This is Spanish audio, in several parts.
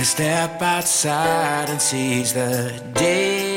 could step outside and seize the day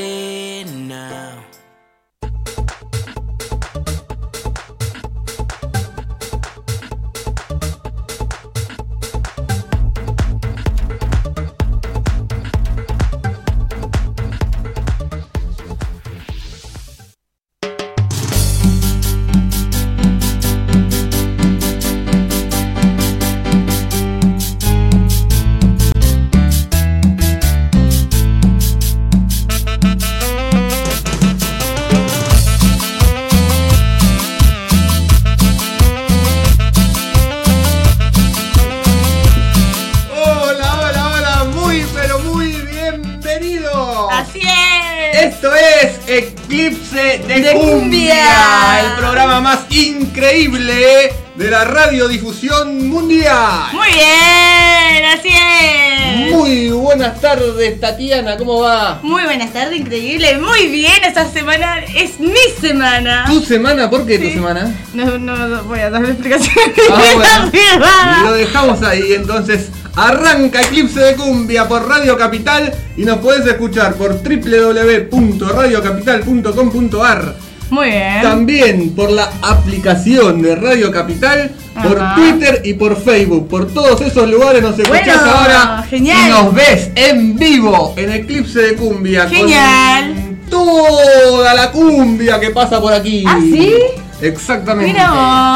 tardes, Tatiana, ¿cómo va? Muy buenas tardes, increíble. Muy bien, esta semana es mi semana. ¿Tu semana? ¿Por qué tu semana? No, no, no voy a dar la explicación. Ah, Privada. Lo dejamos ahí, entonces arranca Eclipse de Cumbia por Radio Capital y nos podés escuchar por www.radiocapital.com.ar Muy bien. También por la aplicación de Radio Capital, por Ajá. Twitter y por Facebook. Por todos esos lugares nos escuchás Bueno, ahora genial. y nos ves en vivo en Eclipse de Cumbia. Genial. Con toda la cumbia que pasa por aquí. ¿Ah, sí? Exactamente. Mira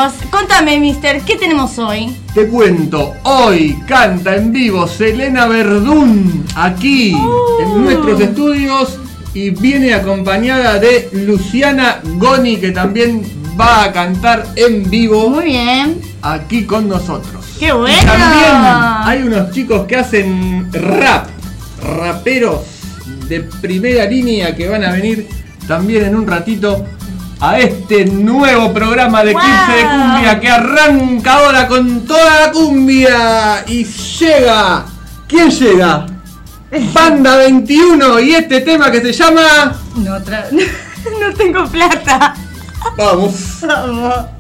vos. Contame, mister, ¿qué tenemos hoy? Te cuento, hoy canta en vivo Selena Verdún aquí Oh. en nuestros estudios y viene acompañada de Luciana Goni que también va a cantar en vivo Muy bien. aquí con nosotros. ¡Qué Y bueno! también hay unos chicos que hacen rap, raperos de primera línea que van a venir también en un ratito a este nuevo programa de ¡Wow! Eclipse de Cumbia que arranca ahora con toda la cumbia y llega. ¿Quién llega? Banda 21 y este tema que se llama... No tengo plata. Vamos. Vamos. Atención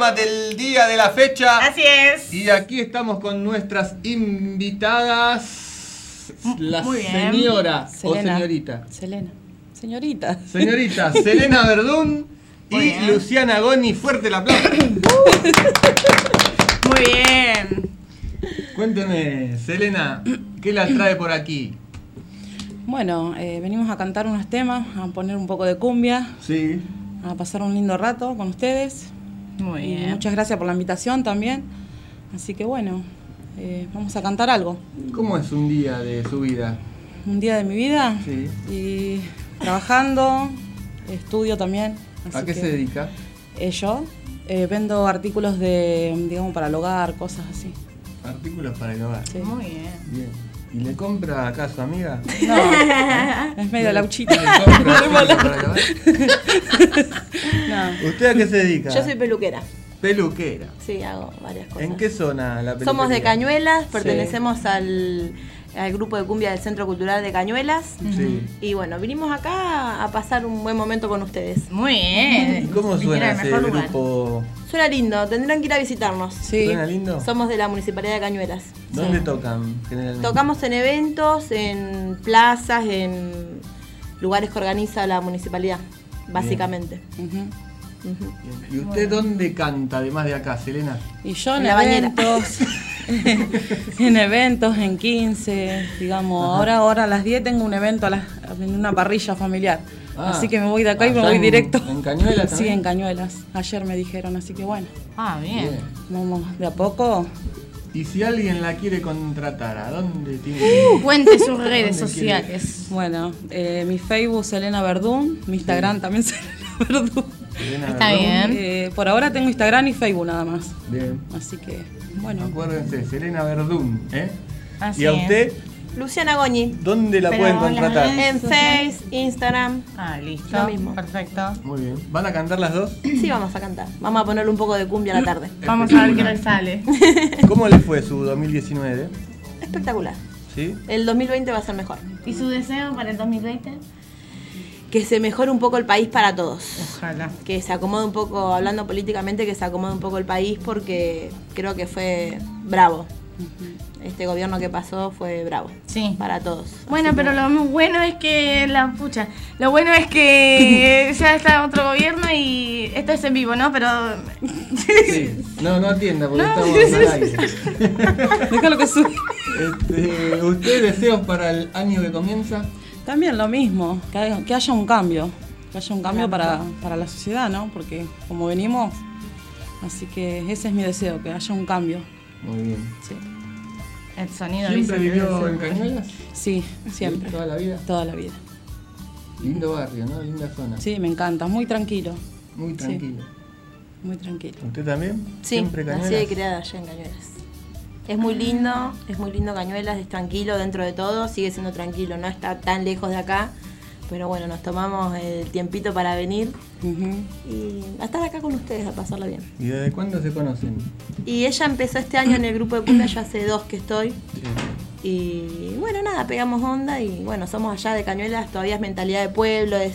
programa del día de la fecha. Así es. Y aquí estamos con nuestras invitadas. La Muy bien. señora o señorita. Selena. Señorita. Señorita Selena Verdún y bien. Luciana Goni. Fuerte el aplauso. Muy bien. Cuénteme, Selena, ¿qué la trae por aquí? Bueno, eh, venimos a cantar unos temas, a poner un poco de cumbia, Sí. a pasar un lindo rato con ustedes. Muy Y bien. muchas gracias por la invitación también. Así que bueno, eh, vamos a cantar algo. ¿Cómo es un día de su vida? Un día de mi vida Sí. y trabajando, estudio también. ¿A qué que, se dedica? eh, yo eh, vendo artículos de, digamos, para el hogar, cosas así. Artículos para el hogar. Sí. Muy bien. Bien. ¿Y le compra acá a su amiga? No, es medio lauchita. ¿Usted a qué se dedica? Yo soy peluquera. peluquera. Sí, hago varias cosas. ¿En qué zona la peluquería? Somos de Cañuelas, pertenecemos al, al grupo de cumbia del Centro Cultural de Cañuelas. Sí. Y bueno, vinimos acá a pasar un buen momento con ustedes. Muy bien. ¿Y cómo suena ese lugar. Suena lindo, tendrán que ir a visitarnos. Sí. ¿Suena lindo? Somos de la Municipalidad de Cañuelas. ¿Dónde tocan generalmente? Tocamos en eventos, en plazas, en lugares que organiza la municipalidad, básicamente. ¿Y usted dónde canta, además de acá, Selena? Y yo en, En eventos, en eventos, en 15, digamos, ahora, ahora a las 10 tengo un evento a las- en una parrilla familiar. Ah. así que me voy de acá y me voy en- directo. en Cañuelas Sí, en Cañuelas. Ayer me dijeron, así que bueno, Ah, bien. Bien. vamos de a poco. Y si alguien la quiere contratar, ¿a dónde tiene que ir? Cuente sus redes sociales. Bueno, eh, mi Facebook Selena Verdún, mi Instagram también Selena Verdún. Selena Está Verdún. bien. Eh, por ahora tengo Instagram y Facebook nada más. Bien. Así que, bueno. Acuérdense, Selena Verdún, ¿eh? Así ¿Y a es. usted Luciana Goñi, dónde la Pero pueden contratar? en Face, Instagram. Ah, listo. Lo mismo. Perfecto. Muy bien. ¿Van a cantar las dos? Sí, vamos a cantar. Vamos a ponerle un poco de cumbia a la tarde. Vamos a ver qué nos sale. ¿Cómo le fue su 2019? Espectacular. ¿Sí? El 2020 va a ser mejor. ¿Y su deseo para el 2020? Que se mejore un poco el país para todos. Ojalá. Que se acomode un poco, hablando políticamente, que se acomode un poco el país porque creo que fue bravo. Este gobierno que pasó fue bravo. Sí. Para todos. Bueno, pero lo bueno es que la pucha, lo bueno es que ya está otro gobierno y esto es en vivo, ¿no? Pero Sí. No, no atienda porque estamos al aire. Déjalo que sube. Este, ¿Usted deseos para el año que comienza? También lo mismo, que haya, que haya un cambio, que haya un cambio para, para la sociedad, ¿no? Porque como venimos, así que ese es mi deseo, que haya un cambio. Muy bien. Sí, el sonido ¿Siempre vivió en Cañuelas? sí siempre, ¿Toda la vida? toda la vida. Lindo barrio, ¿no? Linda zona. Sí, me encanta, muy tranquilo, Muy tranquilo. muy tranquilo. ¿Usted también? Sí, ¿Siempre nací Cañuelas? y criada allá en Cañuelas. Es muy lindo, es muy lindo Cañuelas, es tranquilo dentro de todo, sigue siendo tranquilo, no está tan lejos de acá, pero bueno, nos tomamos el tiempito para venir y a estar acá con ustedes, a pasarla bien. ¿Y desde cuándo se conocen? Y ella empezó este año en el grupo de cumbia, ya hace dos que estoy, Sí. y bueno, nada, pegamos onda y bueno, somos allá de Cañuelas, todavía es mentalidad de pueblo, es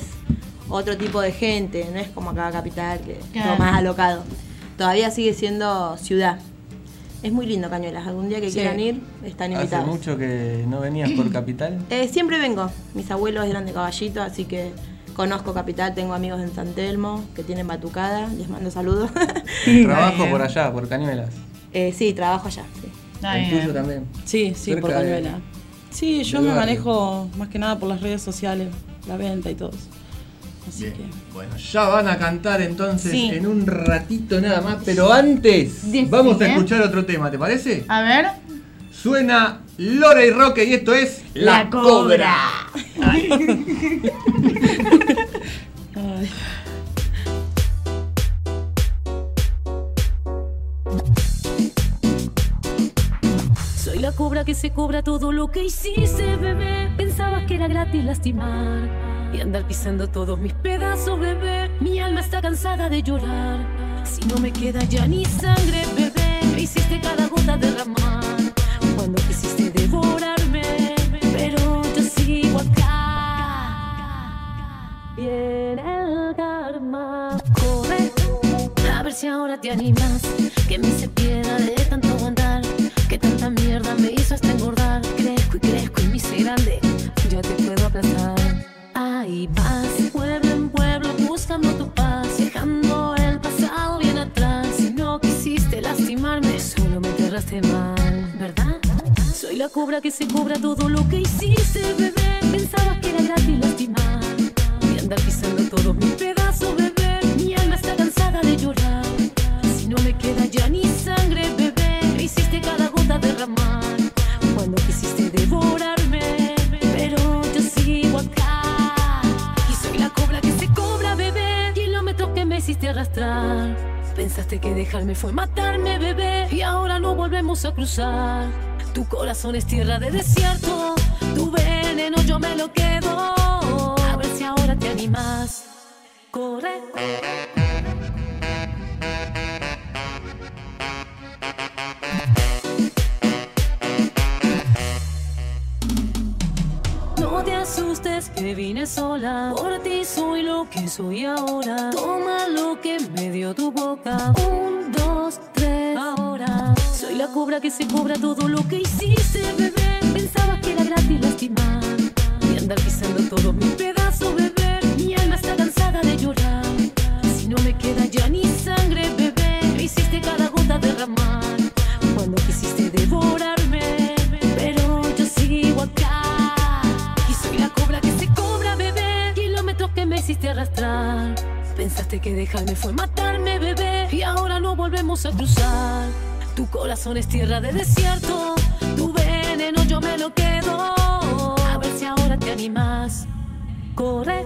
otro tipo de gente, no es como acá capital, que es Claro. más alocado. Todavía sigue siendo ciudad. Es muy lindo Cañuelas, algún día que Sí. quieran ir, están ¿Hace invitados. mucho que no venías por Capital? Eh, siempre vengo, mis abuelos eran de Caballito, así que conozco Capital, tengo amigos en San Telmo que tienen batucada, les mando saludos. Trabajo por allá, por Cañuelas. Eh, sí, trabajo allá. sí. El tuyo también. Sí, sí, por Cerca de- Cañuela. Sí, yo me barrio. manejo más que nada por las redes sociales, la venta y todo eso. Así Bien. que... Bueno, ya van a cantar entonces Sí. en un ratito nada más, pero antes vamos a escuchar otro tema, ¿te parece? A ver. Suena Lore y Roque y esto es La Cobra. Ay. Soy la cobra que se cobra todo lo que hiciste, bebé. Pensabas que era gratis lastimar y andar pisando todos mis pedazos, bebé. Mi alma está cansada de llorar. Si no me queda ya ni sangre, bebé, me hiciste cada gota derramar. Cuando quisiste devorarme, pero yo sigo acá. Viene el karma, corre. A ver si ahora te animas, que me hice piedra de tanto aguantar, que tanta mierda me hizo hasta engordar. Crezco y crezco y me hice grande, ya te puedo aplastar. Ahí vas, pueblo en pueblo, buscando tu paz, dejando el pasado bien atrás. Si no quisiste lastimarme, solo me enterraste mal, ¿verdad? Soy la cobra que se cobra todo lo que hiciste, bebé. Pensabas que era gratis Pensaste que dejarme fue matarme, bebé. Y ahora no volvemos a cruzar. Tu corazón es tierra de desierto. Tu veneno yo me lo quedo. A ver si ahora te animas. Corre. Que vine sola. Por ti soy lo que soy ahora. Toma lo que me dio tu boca. Un, dos, tres. Ahora soy la cobra que se cobra todo lo que hiciste, bebé. Pensabas que era gratis lastimar y andar pisando todos mis pedazos, Pensaste que dejarme fue matarme, bebé. Y ahora no volvemos a cruzar. Tu corazón es tierra de desierto. Tu veneno yo me lo quedo. A ver si ahora te animas. Corre.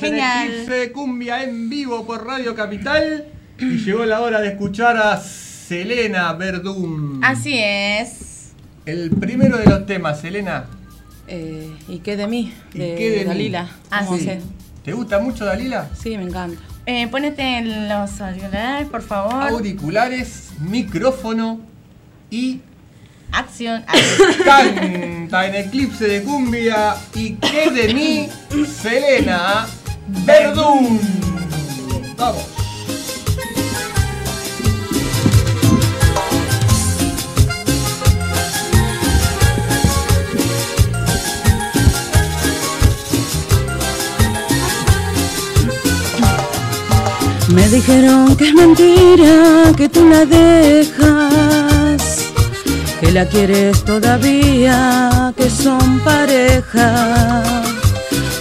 Genial. en Eclipse Cumbia en vivo por Radio Capital. Y llegó la hora de escuchar a Selena Verdún. Así es. El primero de los temas, Selena. Eh, ¿Y qué de mí? ¿Y De, qué de mí? Dalila. Ah, ¿Cómo sí. sé? ¿Te gusta mucho Dalila? Sí, me encanta. Eh, ponete los auriculares, por favor. Auriculares, micrófono y Acción. canta en Eclipse de Cumbia. ¿Y qué de mí? Selena Verdún. Vamos. Me dijeron que es mentira, que tú la dejas, que la quieres todavía, que son pareja,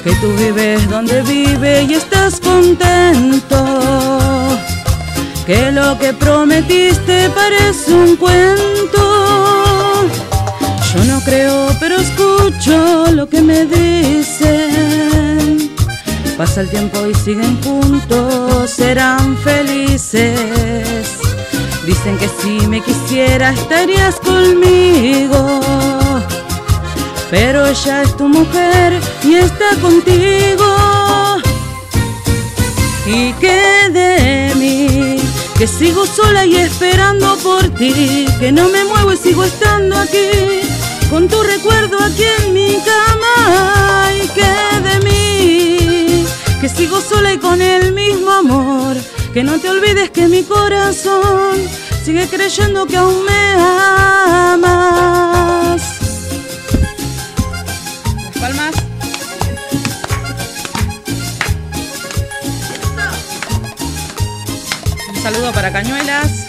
que tú vives donde vive y estás contento, que lo que prometiste parece un cuento. Yo no creo, pero escucho lo que me dicen. Pasa el tiempo y siguen juntos, serán felices. Dicen que si me quisiera estarías conmigo. Pero ella es tu mujer y está contigo. ¿Y qué de mí? Que sigo sola y esperando por ti. Que no me muevo y sigo estando aquí. Con tu recuerdo aquí en mi cama. ¿Y qué de mí? Que sigo sola y con el mismo amor. Que no te olvides que mi corazón sigue creyendo que aún me amas. Saludo para Cañuelas.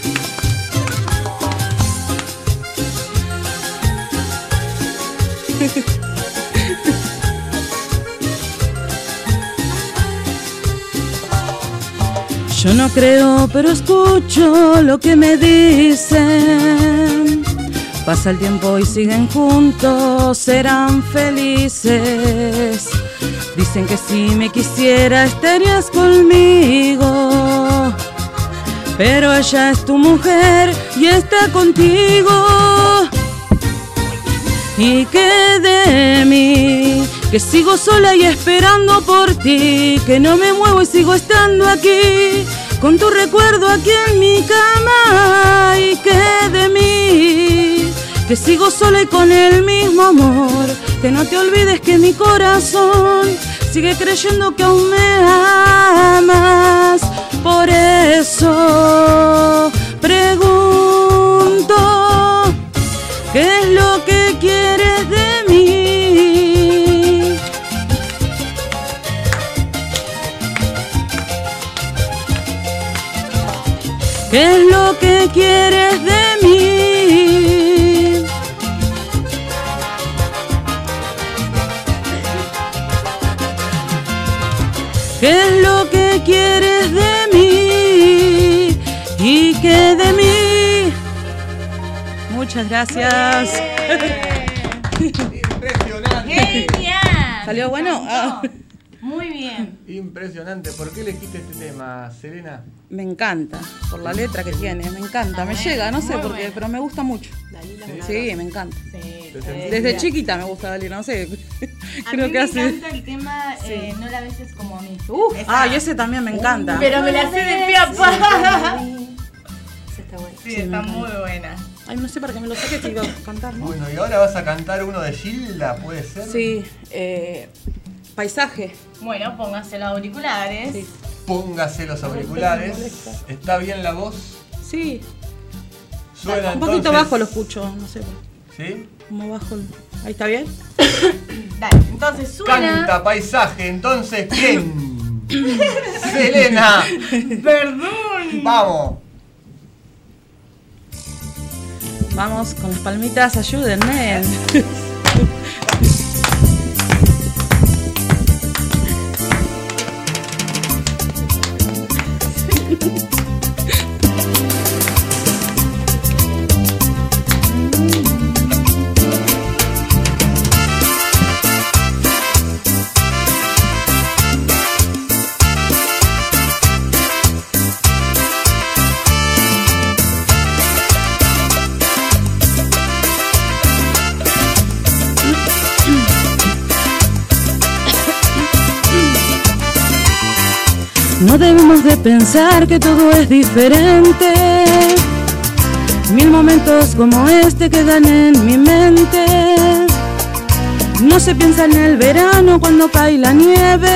Yo no creo, pero escucho lo que me dicen. Pasa el tiempo y siguen juntos, serán felices. Dicen que si me quisiera estarías conmigo. Pero ella es tu mujer y está contigo. Y que de mí, que sigo sola y esperando por ti, que no me muevo y sigo estando aquí, con tu recuerdo aquí en mi cama. Y que de mí, que sigo sola y con el mismo amor, que no te olvides que mi corazón sigue creyendo que aún me amas. Por eso pregunto. ¿Qué es lo que quieres de mí? ¿Qué es lo que quieres de mí? ¿Qué Muchas gracias. Impresionante. ¡Genial! ¿Salió bueno? Ah. Muy bien. Impresionante. ¿Por qué elegiste este tema, Selena? Me encanta, por la letra que tiene, me encanta, me llega, no sé por qué, bueno. pero me gusta mucho. Dalila una Sí, me encanta. Sí. Desde chiquita me gusta Dalila, no sé, A creo mí que me hace... encanta el tema eh, No la beses como a mí. Uf, Ah, y ese también me encanta. Pero me la sé de pie a pa. Esa está buena. Sí, está muy buena. Ay, no sé para qué me lo saqué, te iba a cantar, ¿no? Bueno, y ahora vas a cantar uno de Gilda, ¿puede ser? Sí, eh, paisaje. Bueno, póngase los auriculares. Sí. Póngase los auriculares. ¿Está bien la voz? Sí, Suena un poquito entonces- bajo lo escucho, no sé, ¿Sí? como bajo. el- Ahí está bien. Dale, entonces suena. Canta paisaje, entonces ¿quién? Selena. Perdón. Vamos. Vamos con las palmitas, ayúdenme. debemos de pensar que todo es diferente. Mil momentos como este quedan en mi mente. No se piensa en el verano cuando cae la nieve.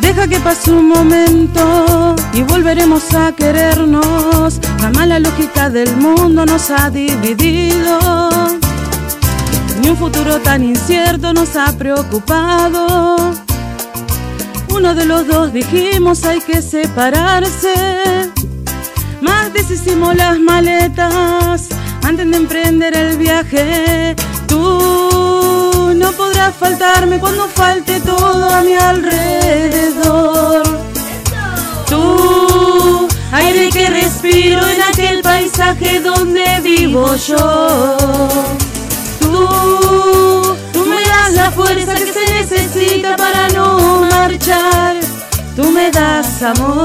Deja que pase un momento y volveremos a querernos. Jamás la lógica del mundo nos ha dividido. Ni un futuro tan incierto nos ha preocupado. Uno de los dos dijimos hay que separarse. Más deshicimos las maletas antes de emprender el viaje. Tú no podrás faltarme cuando falte todo a mi alrededor. Tú, aire que respiro en aquel paisaje donde vivo yo. Tú, tú me das la fuerza que se necesita para no Tú me das amor.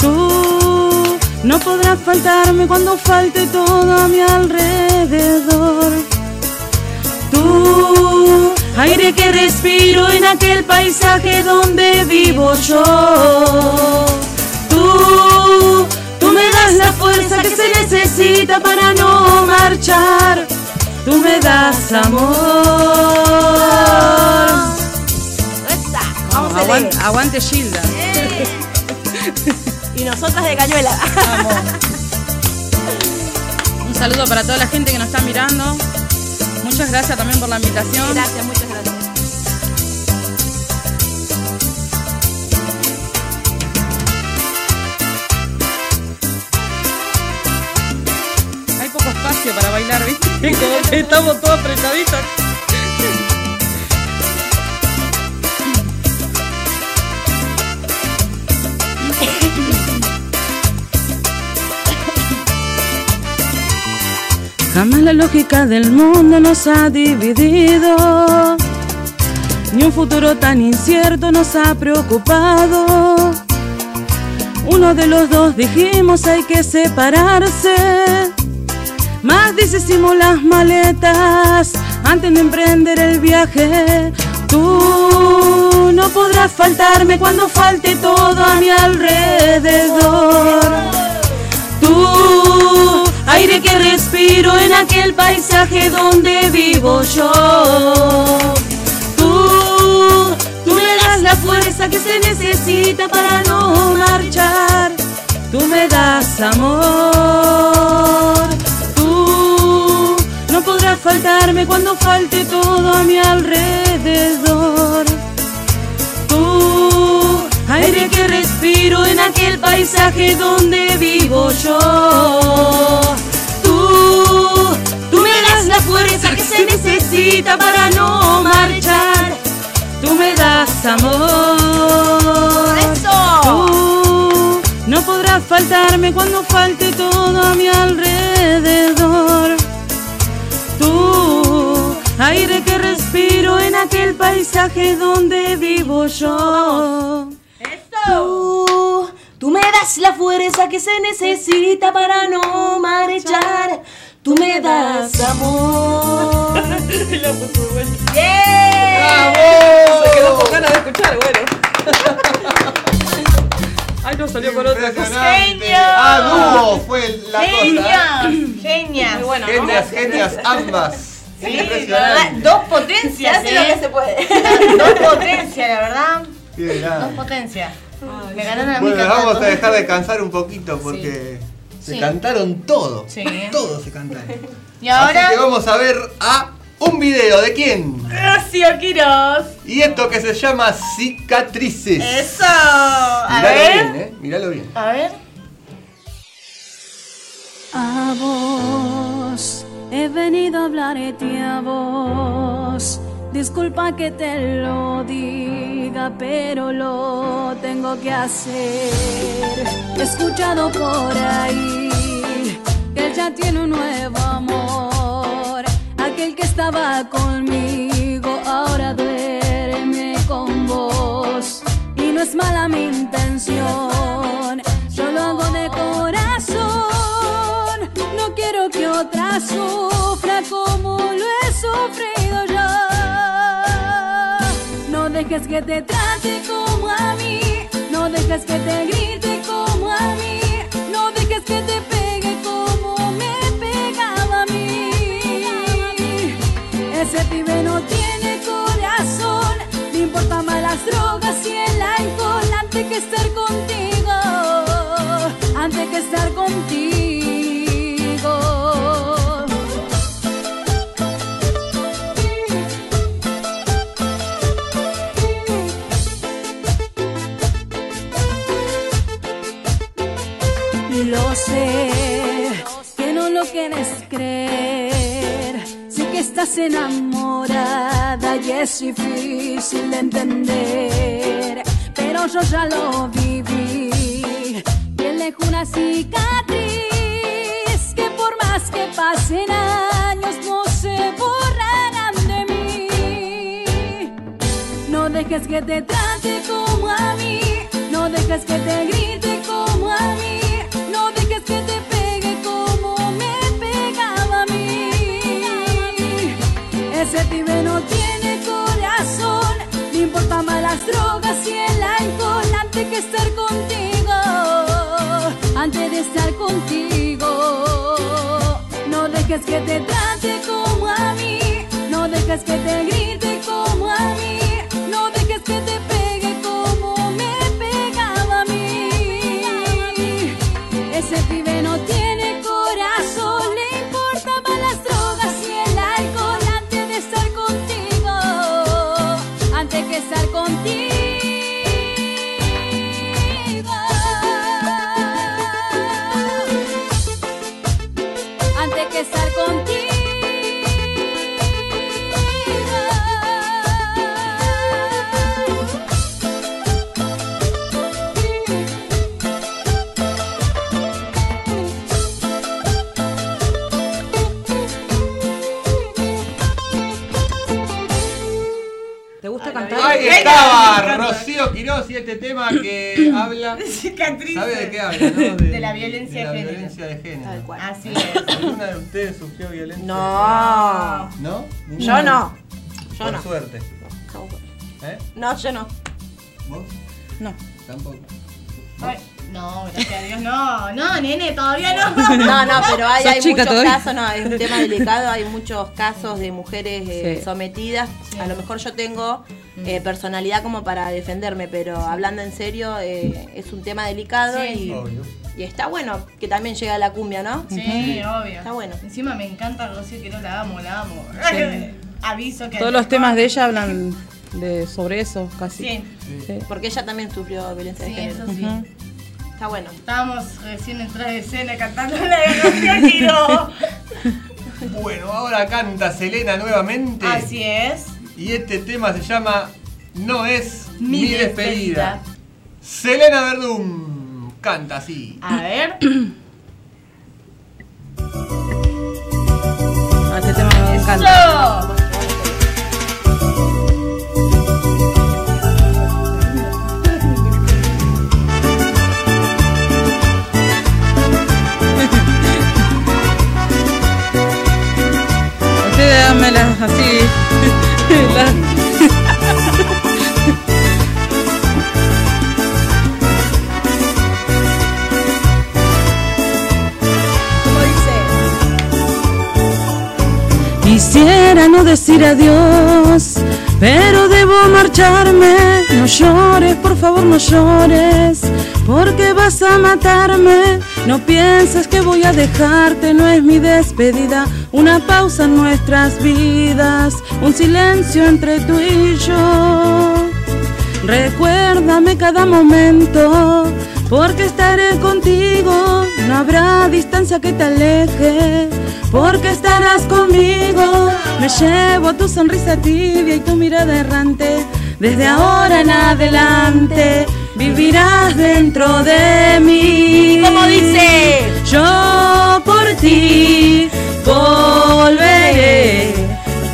Tú no podrás faltarme cuando falte todo a mi alrededor. Tú, aire que respiro en aquel paisaje donde vivo yo. Tú, tú me das la fuerza que se necesita para no marchar. Tú me das amor. Vamos Aguante, aguante Gilda. Y nosotras de cañuela. Un saludo para toda la gente que nos está mirando. Muchas gracias también por la invitación. Gracias, muchas gracias. Hay poco espacio para bailar, ¿viste? Como que estamos todos apretaditos. Jamás la lógica del mundo nos ha dividido. Ni un futuro tan incierto nos ha preocupado. Uno de los dos dijimos hay que separarse. Más deshicimos las maletas antes de emprender el viaje. Tú no podrás faltarme cuando falte todo a mi alrededor. Tú, aire que respiro en aquel paisaje donde vivo yo. Tú, tú me das la fuerza que se necesita para no marchar. Tú me das amor. Tú no podrás faltarme cuando falte todo a mi alrededor. Aire que respiro en aquel paisaje donde vivo yo. Tú, tú me das la fuerza que se necesita para no marchar. Tú me das amor. Tú no podrás faltarme cuando falte todo a mi alrededor. Tú, aire que respiro en aquel paisaje donde vivo yo. Tú, tú me das la fuerza que se necesita para no marchar. Tú me das amor. ¡Bravo! Se quedó con ganas de escuchar, bueno. Ay, no salió con otra cosa. ¡Genio! Ah, dúo fue la cosa. Genias, genias. Bueno, ¿no? Genias, genias, ambas. Sí, Impresionante. dos potencias, Hace lo que se puede. Dos potencias, la verdad. Bien. Dos potencias. Me ganaron a mí Bueno, vamos a dejar de cansar un poquito porque se Sí. cantaron todo. Sí. Todo se cantaron. Y ahora, Así que vamos a ver a un video de quién. Rocío Quiroz. Y esto que se llama cicatrices. Eso. A Míralo ver. bien, eh. Míralo bien. A ver. A vos he venido a hablarte a vos. Disculpa que te lo diga, pero lo tengo que hacer. He escuchado por ahí que él ya tiene un nuevo amor. Aquel que estaba conmigo ahora duerme con vos. Y no es mala mi intención, yo lo hago de corazón. No quiero que otra sufra dejes que te trate como a mí, no dejes que te grite como a mí, no dejes que te pegue como me pegaba a mí. Ese pibe no tiene corazón, le importa más las drogas y el alcohol antes que estar contigo, antes que estar contigo. Quieres creer. Sé que estás enamorada y es difícil de entender. Pero yo ya lo viví. Él dejó una cicatriz que por más que pasen años no se borrarán de mí. No dejes que te trate como a mí, no dejes que te grite como a mí, Ese pibe no tiene corazón, le importa más las drogas y el alcohol antes que estar contigo, antes de estar contigo. No dejes que te trate como a mí, no dejes que te grite como a mí, Cicatrices. ¿Sabe de qué habla? No? De la violencia de la de género. violencia de género. Tal cual. Así es. ¿Alguna de ustedes sufrió violencia? No. ¿No? Yo no. Yo Por no. suerte. ¿Eh? No, yo no. ¿Vos? No. Tampoco. Ay, No, gracias a Dios, no. No, nene, todavía no. No, no, pero hay, ¿Sos hay chica muchos todavía? casos, no, es un tema delicado, hay muchos casos de mujeres eh, Sí. sometidas. A lo mejor yo tengo eh, personalidad como para defenderme, pero hablando en serio, eh, es un tema delicado Sí. y, Obvio. y está bueno que también llega la cumbia, ¿no? Sí, obvio. Está bueno. Encima me encanta Rocío, que no la amo, la amo. Aviso que. Todos los temas de ella hablan de sobre eso, casi. Sí, Sí. Porque ella también sufrió violencia sí, de género. eso sí. Está bueno. Estábamos recién entradas de escena cantando la de. Bueno, ahora canta Selena nuevamente. Así es. Y este tema se llama No es mi, Mi despedida. despedida. Selena Verdum canta así. A ver. Ah, este tema me encanta. Así. Quisiera no decir adiós, pero debo marcharme. No llores, por favor, no llores, porque vas a matarme. No pienses que voy a dejarte, no es mi despedida. Una pausa en nuestras vidas, un silencio entre tú y yo. Recuérdame cada momento, porque estaré contigo. No habrá distancia que te aleje, porque estarás conmigo. Me llevo tu sonrisa tibia y tu mirada errante. Desde ahora en adelante vivirás dentro de mí. ¿Cómo dice? Yo por ti volveré,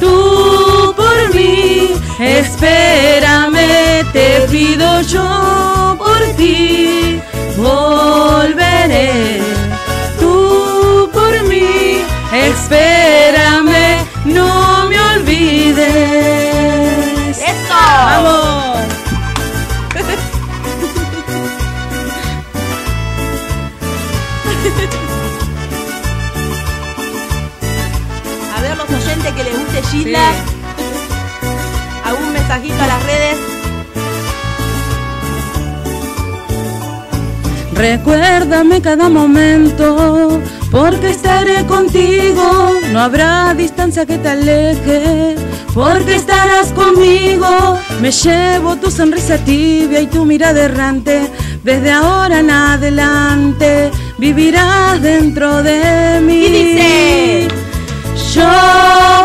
tú por mí, espérame, te pido yo por ti volveré, Gisla. ¿Algún mensajito a las redes? Recuérdame cada momento, porque estaré contigo. No habrá distancia que te aleje, porque estarás conmigo. Me llevo tu sonrisa tibia y tu mirada errante. Desde ahora en adelante vivirás dentro de mí. Y dice, Yo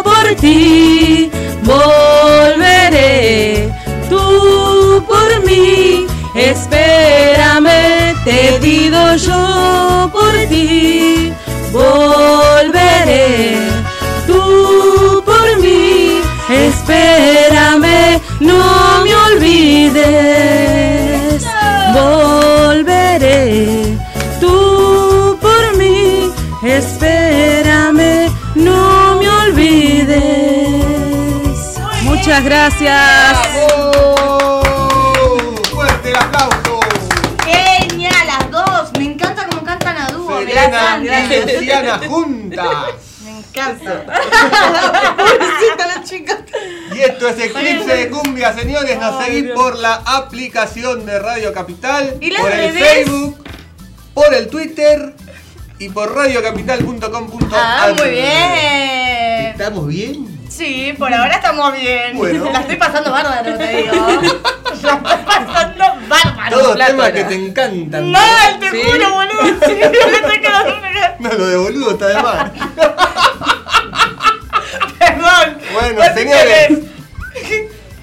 ti volveré, tú por mí, espérame, te pido yo por ti, volveré, tú por mí, espérame, no me olvides, Muchas gracias. ¡Bravo! ¡Fuerte el aplauso! Genial, las dos. Me encanta cómo cantan a dúo. Selena y Luciana juntas. Me encanta. Y esto es Eclipse de Cumbia, señores. Nos seguís por la aplicación de Radio Capital, ¿Y las por el redes? Facebook, por el Twitter y por radiocapital.com.ar. Ah, muy bien. ¿Estamos bien? Sí, por ahora estamos bien. Bueno. La estoy pasando bárbaro, te digo. La estoy pasando bárbaro. Todos temas que te encantan. Mal, te ¿Sí? juro, boludo. Sí, me estoy quedando pegada. No, lo de boludo está de mal. Perdón. Bueno, No señores.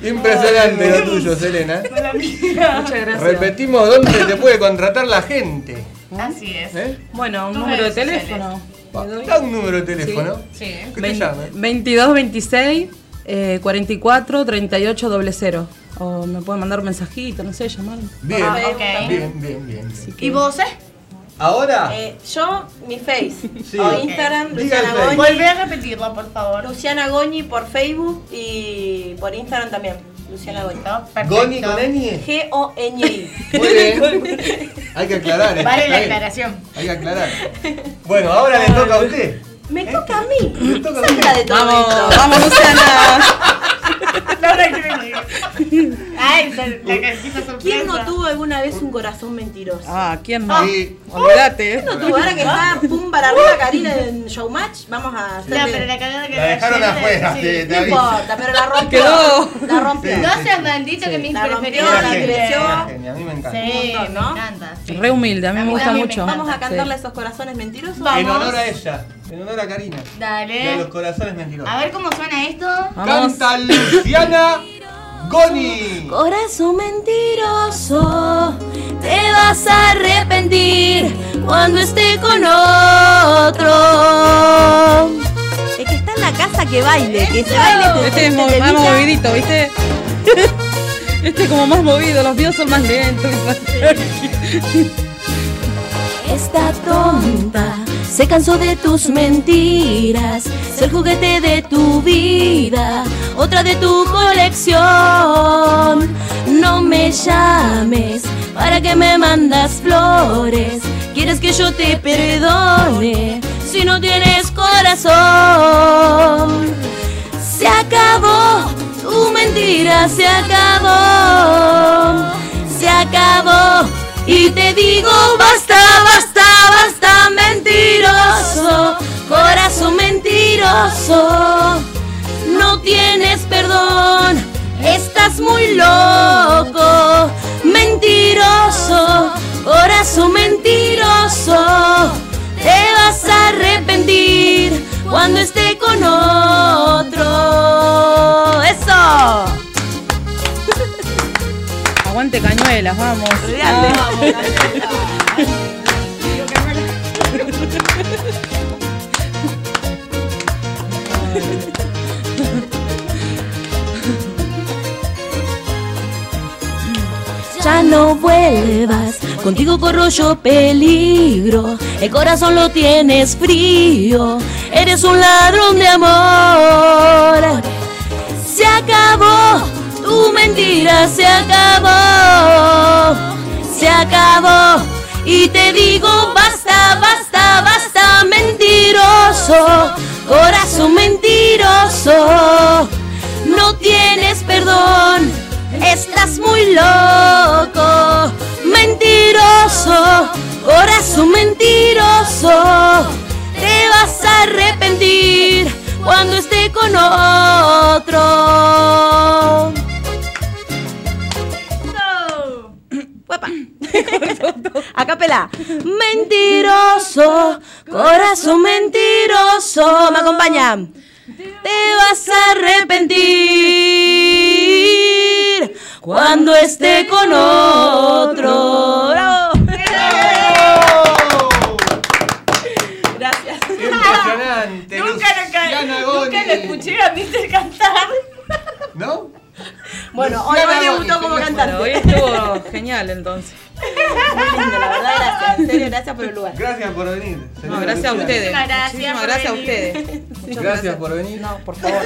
Impresionante lo tuyo, Selena. Muchas gracias. Repetimos dónde te puede contratar la gente. Así es. ¿eh? Bueno, un número de teléfono. Va, Da un número de teléfono. Sí. Que te Vein- llamen. 22 26 Eh, 44 38 00. O me pueden mandar un mensajito, no sé, llamarme. Bien, Ah, ok. bien, bien, bien. ¿Y vos, eh? Ahora, Eh, yo, mi face. Sí. O. Instagram, el Luciana. Goñi. Volvé a repetirlo, por favor. Luciana Goñi por Facebook y por Instagram también. Luciana Goñi. Perfecto. Goni con ñ. G-O-N-I. Muy bien. Hay que aclarar. ¿eh? Vale la aclaración. Hay que aclarar. Bueno, ahora le toca a usted. Me toca a mí. Le toca a todo Vamos, esto. vamos, Luciana. Laura, ¿qué me digo? Ay, la la cajita sorpresa. ¿Quién no tuvo alguna vez un corazón mentiroso? Ah, ¿quién no? Sí. Olvídate. No tuvo, ahora que está pum para arriba Karina en Showmatch, vamos a No, hacerle... pero la cagada que La dejaron afuera, sí. te, te No importa, pero la rompió. Quedó. La rompió. No seas maldito que me La rompió, preferido la creció. A mí me encanta. Sí, me ¿no? encanta. sí. Re humilde, a mí A me gusta mucho. Vamos a cantarle Sí. esos corazones mentirosos. Vamos. En honor a ella, en honor a Karina. Y a Dale. los corazones mentirosos. A ver cómo suena esto. Vamos. Canta Luciana Goni. Corazón mentiroso, te vas a arrepentir cuando esté con otro. El que está en la casa que baile, que se baile este, Este es más movidito, ¿viste? Este es como más movido, los míos son más lentos. Esta tonta se cansó de tus mentiras, ser juguete de tu vida, otra de tu colección. No me llames para que me mandas flores, quieres que yo te perdone si no tienes corazón. Se acabó, tu mentira se acabó, se acabó. Y te digo, basta, basta, mentiroso. No tienes perdón, estás muy loco, mentiroso, corazón mentiroso. Te vas a arrepentir cuando esté con otro. ¡Eso! Aguante cañuelas, vamos. Ya no vuelvas, contigo corro yo peligro. El corazón lo tienes frío, eres un ladrón de amor. Se acabó, tu mentira se acabó, se acabó. Y te digo, basta, basta, basta, mentiroso, corazón mentiroso. No tienes perdón, estás muy loco, mentiroso, corazón mentiroso. Te vas a arrepentir cuando esté con otro. Uepa. Acá pela. Mentiroso, corazón mentiroso. ¿Me acompañan? Te vas a arrepentir cuando esté con otro. ¡Bravo! Gracias. Impresionante. Nunca lo, nunca lo escuché a Mister cantar. ¿No? Bueno, hoy, hoy debutó como cantante. Bueno, hoy estuvo genial entonces. Muy lindo, la verdad, gracias. En serio, gracias por el lugar. Gracias por venir. No, gracias a Luciana. ustedes. Muchísimas gracias Muchísimas gracias a venir. ustedes. Gracias por venir. No, por favor.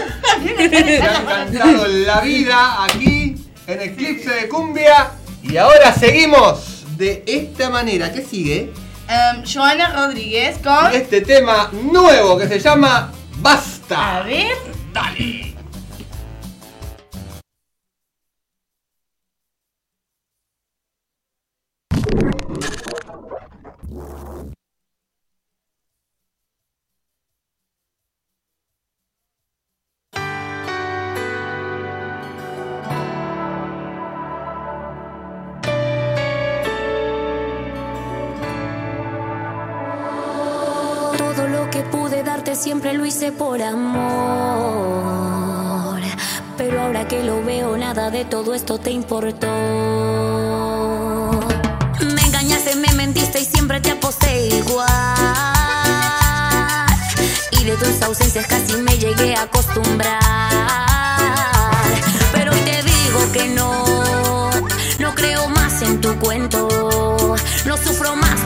Se han cantado la vida aquí en Eclipse de Cumbia. Y ahora seguimos de esta manera. ¿Qué sigue? Em, Joana Rodríguez con. Este tema nuevo que se llama A Basta. ver. Todo amarte siempre lo hice por amor. Pero ahora que lo veo, nada de todo esto te importó. Me engañaste, me mentiste y siempre te aposté igual. Y de tus ausencias casi me llegué a acostumbrar. Pero hoy te digo que no, no creo más en tu cuento. No sufro más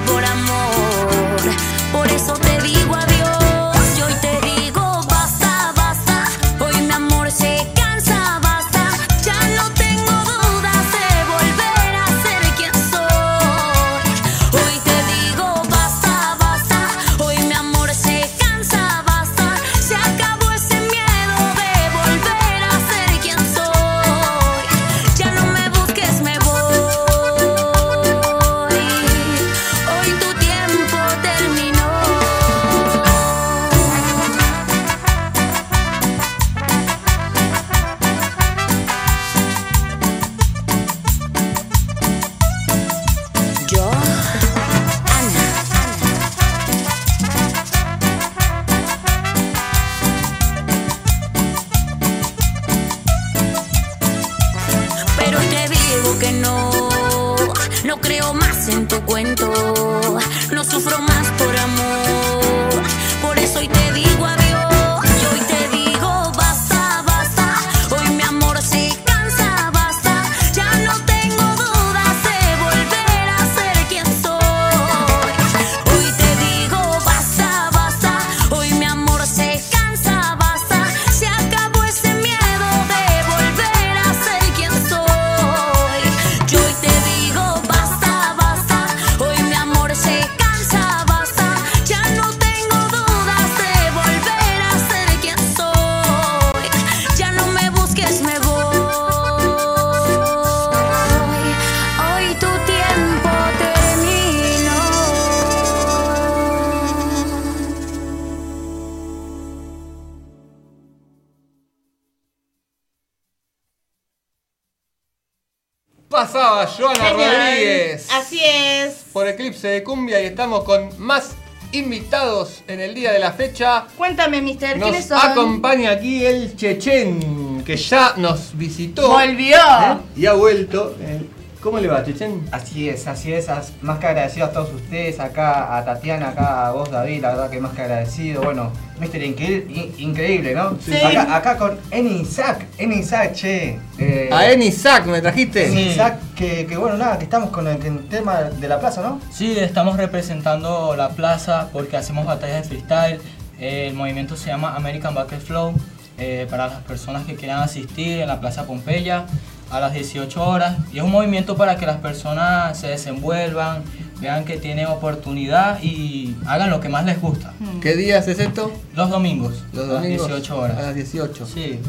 Pasaba Joana Genial. Rodríguez Así es. por Eclipse de Cumbia y estamos con más invitados en el día de la fecha. Cuéntame, mister, ¿quiénes Nos son? acompaña aquí el Chechen, que ya nos visitó. Volvió. ¿eh? Y ha vuelto. Eh, ¿Cómo le va, Chechen? Así es, así es, más que agradecido a todos ustedes, acá a Tatiana, acá a vos David, la verdad que más que agradecido, bueno, Mister increíble, in- increíble ¿no? Sí. Acá, acá con Eni Isaac, Eni Isaac, che. eh, A Eni Isaac me trajiste. Eni Isaac, que, que bueno, nada, que estamos con el, el tema de la plaza, ¿no? Sí, estamos representando la plaza porque hacemos batallas de freestyle. Eh, el movimiento se llama American Bucket Flow. eh, para las personas que quieran asistir en la Plaza Pompeya a las 18 horas. Y es un movimiento para que las personas se desenvuelvan, vean que tienen oportunidad y hagan lo que más les gusta. ¿Qué días es esto? Los domingos, Los a las domingos. 18 horas. A las 18. Sí.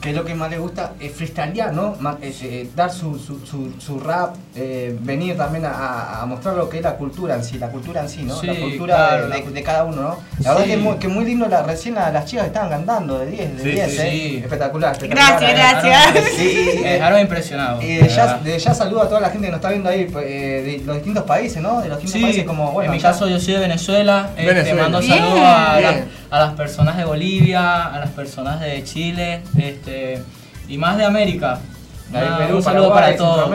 Que es lo que más le gusta, es freestylear, ¿no? Eh, eh, dar su, su, su, su rap, eh, venir también a- mostrar lo que es la cultura en sí, la cultura en sí, ¿no? Sí, la cultura claro, de, la- de- de cada uno, ¿no? La verdad Sí. que es muy, que muy lindo, la, recién la- las chicas estaban cantando de 10, de Sí, 10, sí, ¿eh? sí. Espectacular, espectacular. Gracias, gracias. Sí, Me dejaron impresionado. Y ya, verdad. de ya saludo a toda la gente que nos está viendo ahí pues, eh, de los distintos países, ¿no? De los distintos Sí, países como, bueno, en mi ya- caso yo soy de Venezuela, eh, Venezuela. te mando saludos a. a las personas de Bolivia, a las personas de Chile, este, y más de América. Nada, Perú, un saludo Paraguay, para todos.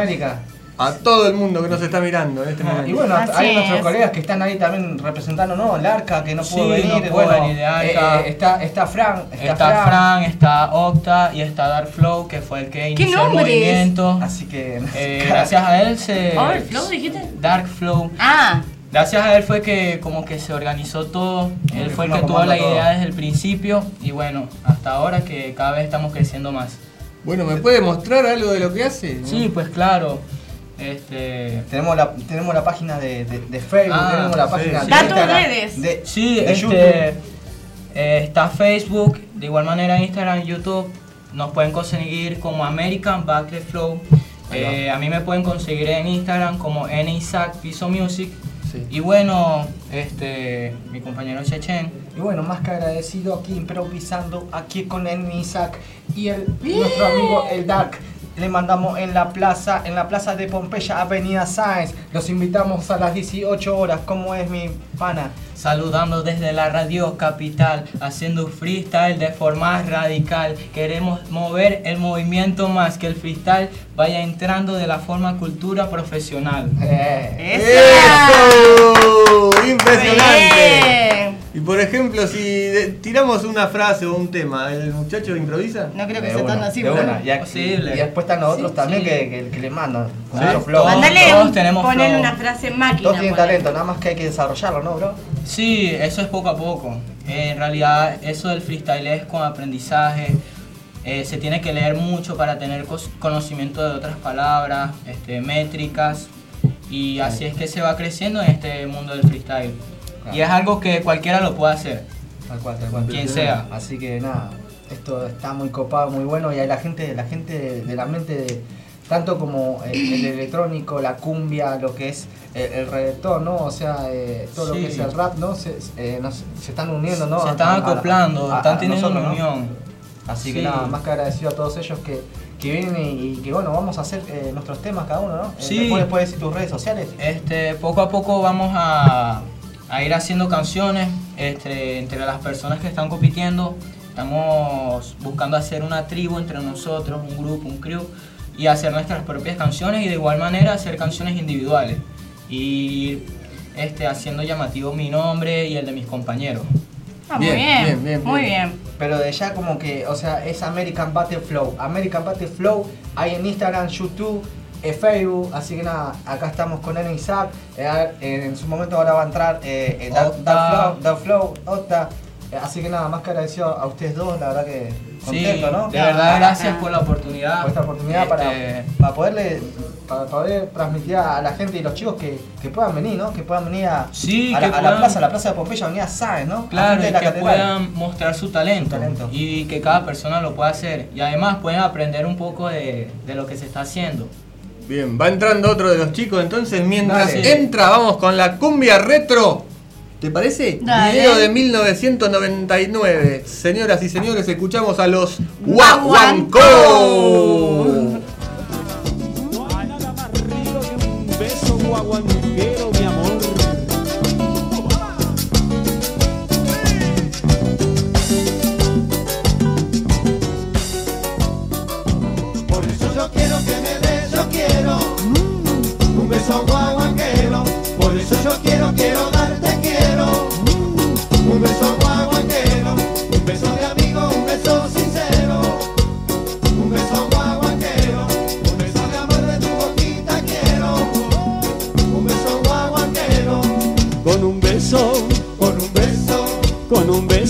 A todo el mundo que nos está mirando en este momento. Y bueno, Así hay nuestros es. colegas que están ahí también representando, ¿no? El Arca, que no pudo Sí, venir. no bueno, venir de Arca. eh, eh, está, está Fran. Está, Está Fran, está Octa y está Dark Flow, que fue el que inició el movimiento. Así que. Eh, gracias a él se... Oh, ¿el Flow dijiste? Dark Flow. Ah, Gracias a él fue que como que se organizó todo, él fue el que tuvo la idea desde el principio y bueno, hasta ahora que cada vez estamos creciendo más. Bueno, ¿me puede mostrar algo de lo que hace? Sí, pues claro. Este, Tenemos la, tenemos la página de, de, de Facebook, Ah, tenemos la sí, página sí. de Instagram, redes. De, sí, de este, YouTube. eh, está Facebook, de igual manera Instagram, YouTube. Nos pueden conseguir como American Flow. Va. Eh, a mí me pueden conseguir en Instagram como Nisaac Piso Music. Sí. Y bueno, este, mi compañero Chechen. Y bueno, más que agradecido aquí improvisando aquí con el Isaac y el, nuestro amigo el Dark. Le mandamos en la plaza, en la plaza de Pompeya, Avenida Sáenz. Los invitamos a las 18 horas. ¿Cómo es mi pana? Saludando desde la radio capital, haciendo freestyle de forma radical. Queremos mover el movimiento más que el freestyle vaya entrando de la forma cultura profesional. Eh. ¡Eso! ¡Impresionante! Bien. Y por ejemplo, si de- tiramos una frase o un tema, ¿el muchacho improvisa? No creo que De sea tan así, una. Y, y después están los otros Sí, también sí. que, que, que le mandan. Con Sí. flow. Mandale todos un, tenemos flow. una frase en máquina. Todos tienen talento, nada más que hay que desarrollarlo, ¿no, bro? Sí, eso es poco a poco. Eh, en realidad, eso del freestyle es con aprendizaje. Eh, se tiene que leer mucho para tener conocimiento de otras palabras, este, métricas. Y así es que se va creciendo en este mundo del freestyle. Y es algo que cualquiera lo puede hacer. Tal cual, tal cual. Quien sea. Así que nada, esto está muy copado, muy bueno y hay la gente, la gente de la mente de tanto como el, el electrónico, la cumbia, lo que es el, el reggaetón, ¿no? O sea, eh, todo lo que es el rap, ¿no? Se, eh, nos- se están uniendo, ¿no? Se están a- acoplando, a- están teniendo una unión. Así que nada, más que agradecido a todos ellos que, que vienen y, y que bueno, vamos a hacer eh, nuestros temas cada uno, ¿no? Eh, Sí. Después puedes decir tus redes sociales. Este, poco a poco vamos a, a ir haciendo canciones este, entre las personas que están compitiendo. Estamos buscando hacer una tribu entre nosotros, un grupo, un crew, y hacer nuestras propias canciones y de igual manera hacer canciones individuales. Y ir este, haciendo llamativo mi nombre y el de mis compañeros. Ah, muy bien, muy bien. Pero de ya como que, o sea, es American Battle Flow. American Battle Flow hay en Instagram, YouTube, Facebook. Así que nada, acá estamos con Eren Isaac. Eh, en su momento ahora va a entrar eh, eh, Dark, Flow, Octa. Eh, así que nada, más que agradecido a ustedes dos, la verdad que contento, sí, ¿no? De verdad, gracias por la oportunidad. Por esta oportunidad para, Este, para poderle para poder transmitir a la gente y los chicos que, que puedan venir, ¿no? Que puedan venir a, Sí, a, la, a plaza, a la plaza de Pompeya, Avenida Sáenz, ¿no? Claro, y que catedral. puedan mostrar su talento, Talento. y que cada persona lo pueda hacer. Y además pueden aprender un poco de, de lo que se está haciendo. Bien, va entrando otro de los chicos, entonces mientras Dale. entra vamos con la cumbia retro. ¿Te parece? Dale. Video de 1999. Señoras y señores, escuchamos a los Guaguancó.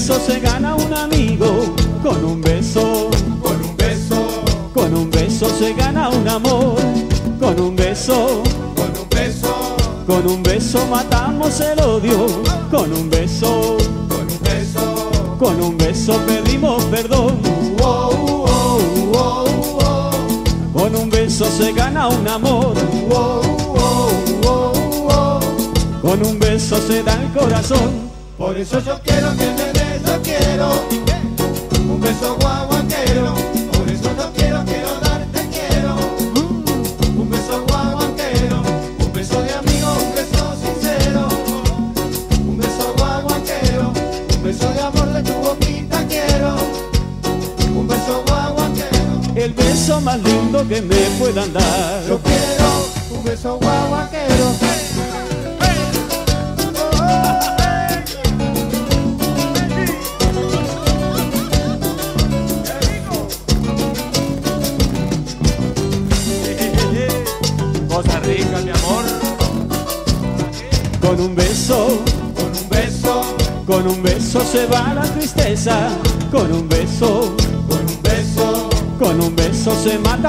Beso se gana un amigo. Con un beso, con un beso, con un beso se gana un amor. Con un beso, con un beso, con un beso matamos el odio. Con un beso, con un beso. con un beso pedimos perdón. Oh, oh, oh. Con un beso se gana un amor. Con un beso se da el corazón. Por eso yo quiero que me quiero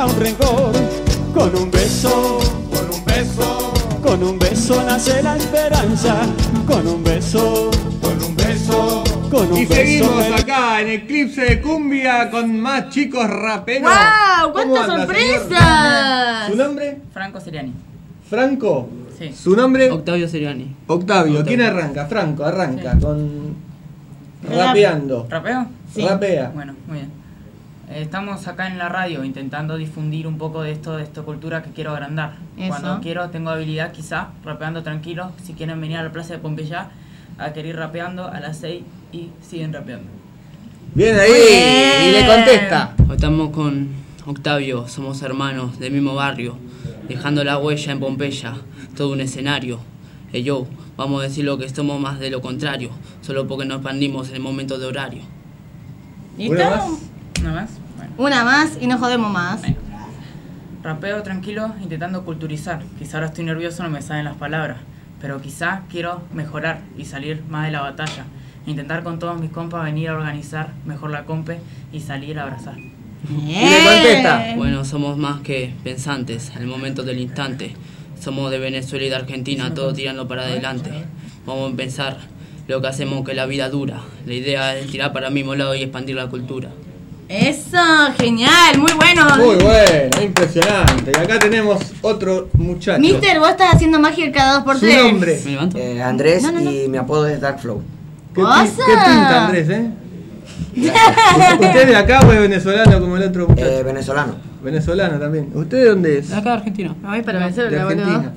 un rencor. Con un beso, con un beso, con un beso nace la esperanza. Con un beso, con un beso. con un Y beso. seguimos acá en Eclipse de Cumbia con más chicos raperos. ¡Wow! ¿Cómo ¡Cuántas anda, señor? sorpresas! ¿Su nombre? Franco Seriani. Franco. Sí. ¿Su nombre? Octavio Seriani. Octavio. ¿Quién arranca? Franco, arranca con. Rapeando. ¿Rapeo? Rapea. Bueno, muy bien. Estamos acá en la radio intentando difundir un poco de esto, de esta cultura que quiero agrandar. Eso. Cuando quiero, tengo habilidad quizá, rapeando tranquilo. Si quieren venir a la plaza de Pompeya a querer ir rapeando a las 6 y siguen rapeando. Bien ahí. Y le contesta. Estamos con Octavio, somos hermanos del mismo barrio, dejando la huella en Pompeya, todo un escenario. Eh, yo, vamos a decir lo que somos más de lo contrario, solo porque nos expandimos en el momento de horario. ¿Una más? ¿Una más? Bueno. Una más y no jodemos más. Rapeo tranquilo, intentando culturizar. Quizá ahora estoy nervioso, no me salen las palabras. Pero quizá quiero mejorar y salir más de la batalla. Intentar con todos mis compas venir a organizar mejor la compe y salir a abrazar. Bueno, somos más que pensantes, al momento del instante. Somos de Venezuela y de Argentina, todo tirando para adelante. Vamos a pensar lo que hacemos que la vida dura. La idea es tirar para el mismo lado y expandir la cultura. Eso, genial, muy bueno. Muy bueno, impresionante. Y acá tenemos otro muchacho. Mister, vos estás haciendo magia cada dos por Su tres. nombre. Eh, Andrés No, no, no. y mi apodo es Dark Flow. ¿Qué, pinta Andrés, eh? ¿Usted es de acá o es venezolano como el otro muchacho? Eh, venezolano. Venezolano también. ¿Usted de dónde es? Acá Argentina. Ay, para De vencerlo, Argentina. boludo.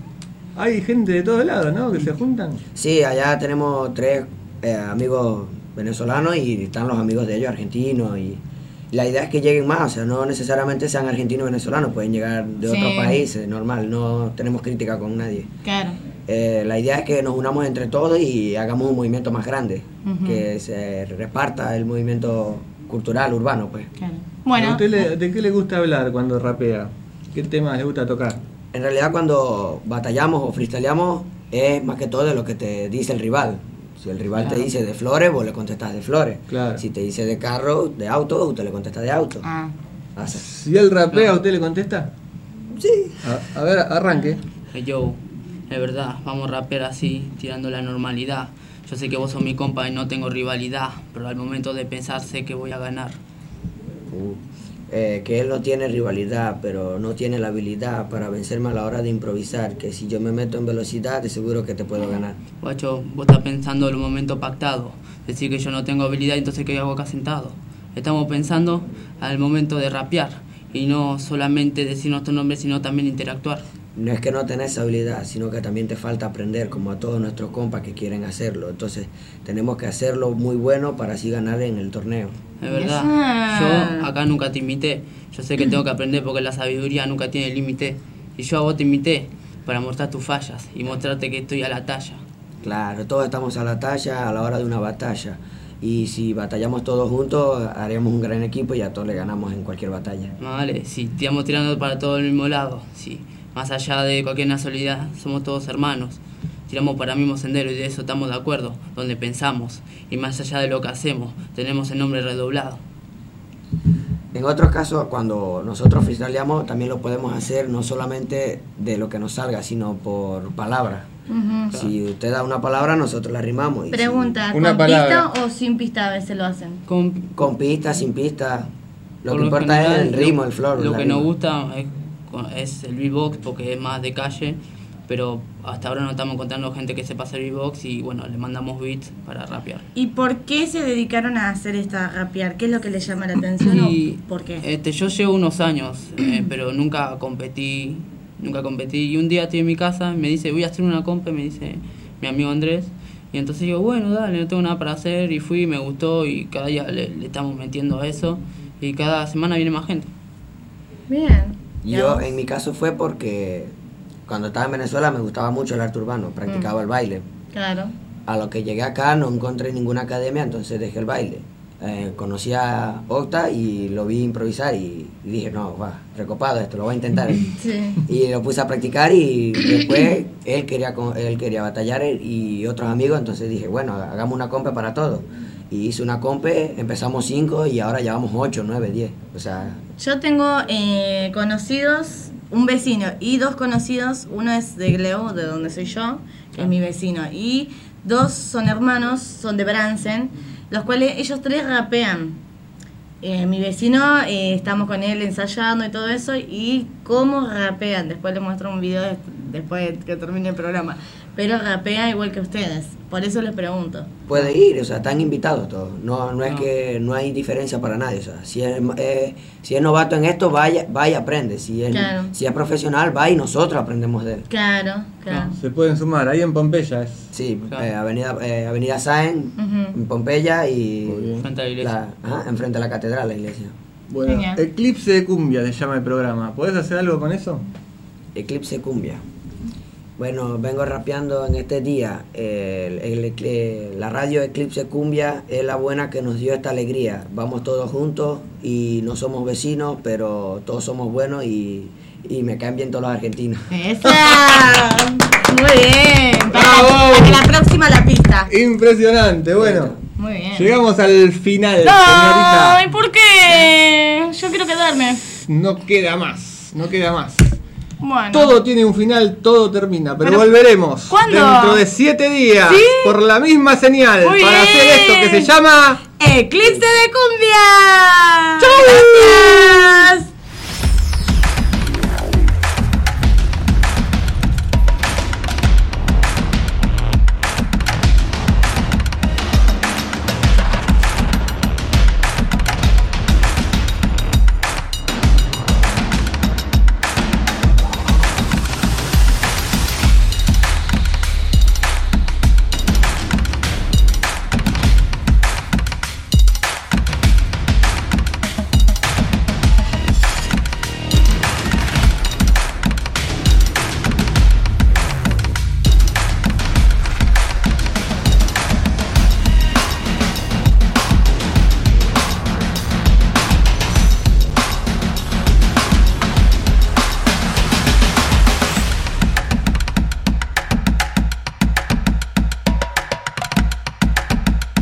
Hay gente de todos lados, ¿no? Que se juntan. Sí, allá tenemos tres eh, amigos venezolanos y están los amigos de ellos argentinos y la idea es que lleguen más, o sea, no necesariamente sean argentinos o venezolanos, pueden llegar de Sí. otros países, normal, no tenemos crítica con nadie. Claro. Eh, la idea es que nos unamos entre todos y hagamos un movimiento más grande, que se reparta el movimiento cultural urbano, pues. Bueno. ¿A usted le- ¿De qué le gusta hablar cuando rapea? ¿Qué temas le gusta tocar? En realidad cuando batallamos o freestyleamos es más que todo de lo que te dice el rival. Si el rival te dice de flores, vos le contestas de flores. Claro. Si te dice de carro, de auto, usted le contesta de auto. Ah. Así. Si él rapea, ¿usted le contesta? Sí. A, a ver, arranque. Hey, yo, es verdad, vamos a rapear así, tirando la normalidad. Yo sé que vos sos mi compa y no tengo rivalidad, pero al momento de pensar sé que voy a ganar. Uh, eh, que él no tiene rivalidad, pero no tiene la habilidad para vencerme a la hora de improvisar. Que si yo me meto en velocidad, de seguro que te puedo ganar. Guacho, vos estás pensando en los momentos pactados. Decir que yo no tengo habilidad, entonces ¿qué hago acá sentado? Estamos pensando al momento de rapear y no solamente decir nuestro nombre, sino también interactuar. No es que no tenés habilidad, sino que también te falta aprender, como a todos nuestros compas que quieren hacerlo. Entonces, tenemos que hacerlo muy bueno para así ganar en el torneo. Es verdad, yo acá nunca te imité. Yo sé que tengo que aprender porque la sabiduría nunca tiene límite. Y yo a vos te imité para mostrar tus fallas y mostrarte que estoy a la talla. Claro, todos estamos a la talla a la hora de una batalla. Y si batallamos todos juntos, haremos un gran equipo y a todos le ganamos en cualquier batalla. Vale, si estamos tirando para todo el mismo lado, sí. Más allá de cualquier nacionalidad, somos todos hermanos. Tiramos para el mismo sendero y de eso estamos de acuerdo, donde pensamos. Y más allá de lo que hacemos, tenemos el nombre redoblado. En otros casos, cuando nosotros freestyleamos, también lo podemos hacer no solamente de lo que nos salga, sino por palabra. Ujú. Si usted da una palabra, nosotros la rimamos. y si- Pregunta, Una ¿con palabra. pista o sin pista a veces lo hacen? Con, Con pista, sin pista. Lo por que importa general, es el ritmo, lo- el flow. Lo que nos rima. gusta es, es el beatbox porque es más de calle, pero hasta ahora no estamos encontrando gente que sepa hacer beatbox y bueno, le mandamos beats para rapear. ¿Y por qué se dedicaron a hacer esta rapear? ¿Qué es lo que les llama la atención Y, o por qué? Este, yo llevo unos años, eh, pero nunca competí, nunca competí. Y un día estoy en mi casa, me dice, voy a hacer una compa, me dice mi amigo Andrés. Y entonces digo, bueno, dale, no tengo nada para hacer. Y fui, me gustó y cada día le, le estamos metiendo a eso. Y cada semana viene más gente. Bien. Yo, en mi caso, fue porque cuando estaba en Venezuela me gustaba mucho el arte urbano, practicaba el baile. Claro. A lo que llegué acá no encontré ninguna academia, entonces dejé el baile. Eh, conocí a Octa y lo vi improvisar y, y dije, no, va, recopado esto, lo voy a intentar. Sí. y lo puse a practicar y después él quería, él quería batallar y otros amigos, entonces dije, bueno, hagamos una compe para todos. Y hice una compe, empezamos cinco y ahora ya vamos ocho, nueve, diez. O sea, Yo tengo eh, conocidos, un vecino y dos conocidos. Uno es de Gleu, de donde soy yo, que es mi vecino. Y dos son hermanos, son de Bransen, los cuales ellos tres rapean. Eh, mi vecino, eh, estamos con él ensayando y todo eso, y cómo rapean. Después le muestro un video des- después que termine el programa. Pero rapea igual que ustedes. Por eso les pregunto. puede ir, o sea, están invitados todos. No, no es que no hay diferencia para nadie. O sea, si es, eh, si es novato en esto, vaya, vaya, aprende. Si es, Claro. si es profesional, va y nosotros aprendemos de él. Claro, claro. Se pueden sumar, ahí en Pompeya es. Sí, eh, Avenida, eh, Avenida Sáenz, en Pompeya y Frente a la iglesia. ajá, enfrente a la catedral, la iglesia. Bueno, Genial. Eclipse de Cumbia se llama el programa. ¿Podés hacer algo con eso? Eclipse Cumbia. Bueno, vengo rapeando en este día. El- el- el- la radio Eclipse Cumbia es la buena que nos dio esta alegría. Vamos todos juntos y no somos vecinos, pero todos somos buenos y, y me caen bien todos los argentinos. ¡Esa! Muy bien. Para, para que la próxima la pista. Impresionante, bueno. Muy bien. Llegamos al final, Ay, señorita. ¿por qué? Yo quiero quedarme. No queda más, no queda más. Bueno. Todo tiene un final, todo termina, pero, Pero, volveremos ¿cuándo? dentro de siete días ¿Sí? por la misma señal Muy para hacer esto que se llama Eclipse de cumbia. ¡Chau!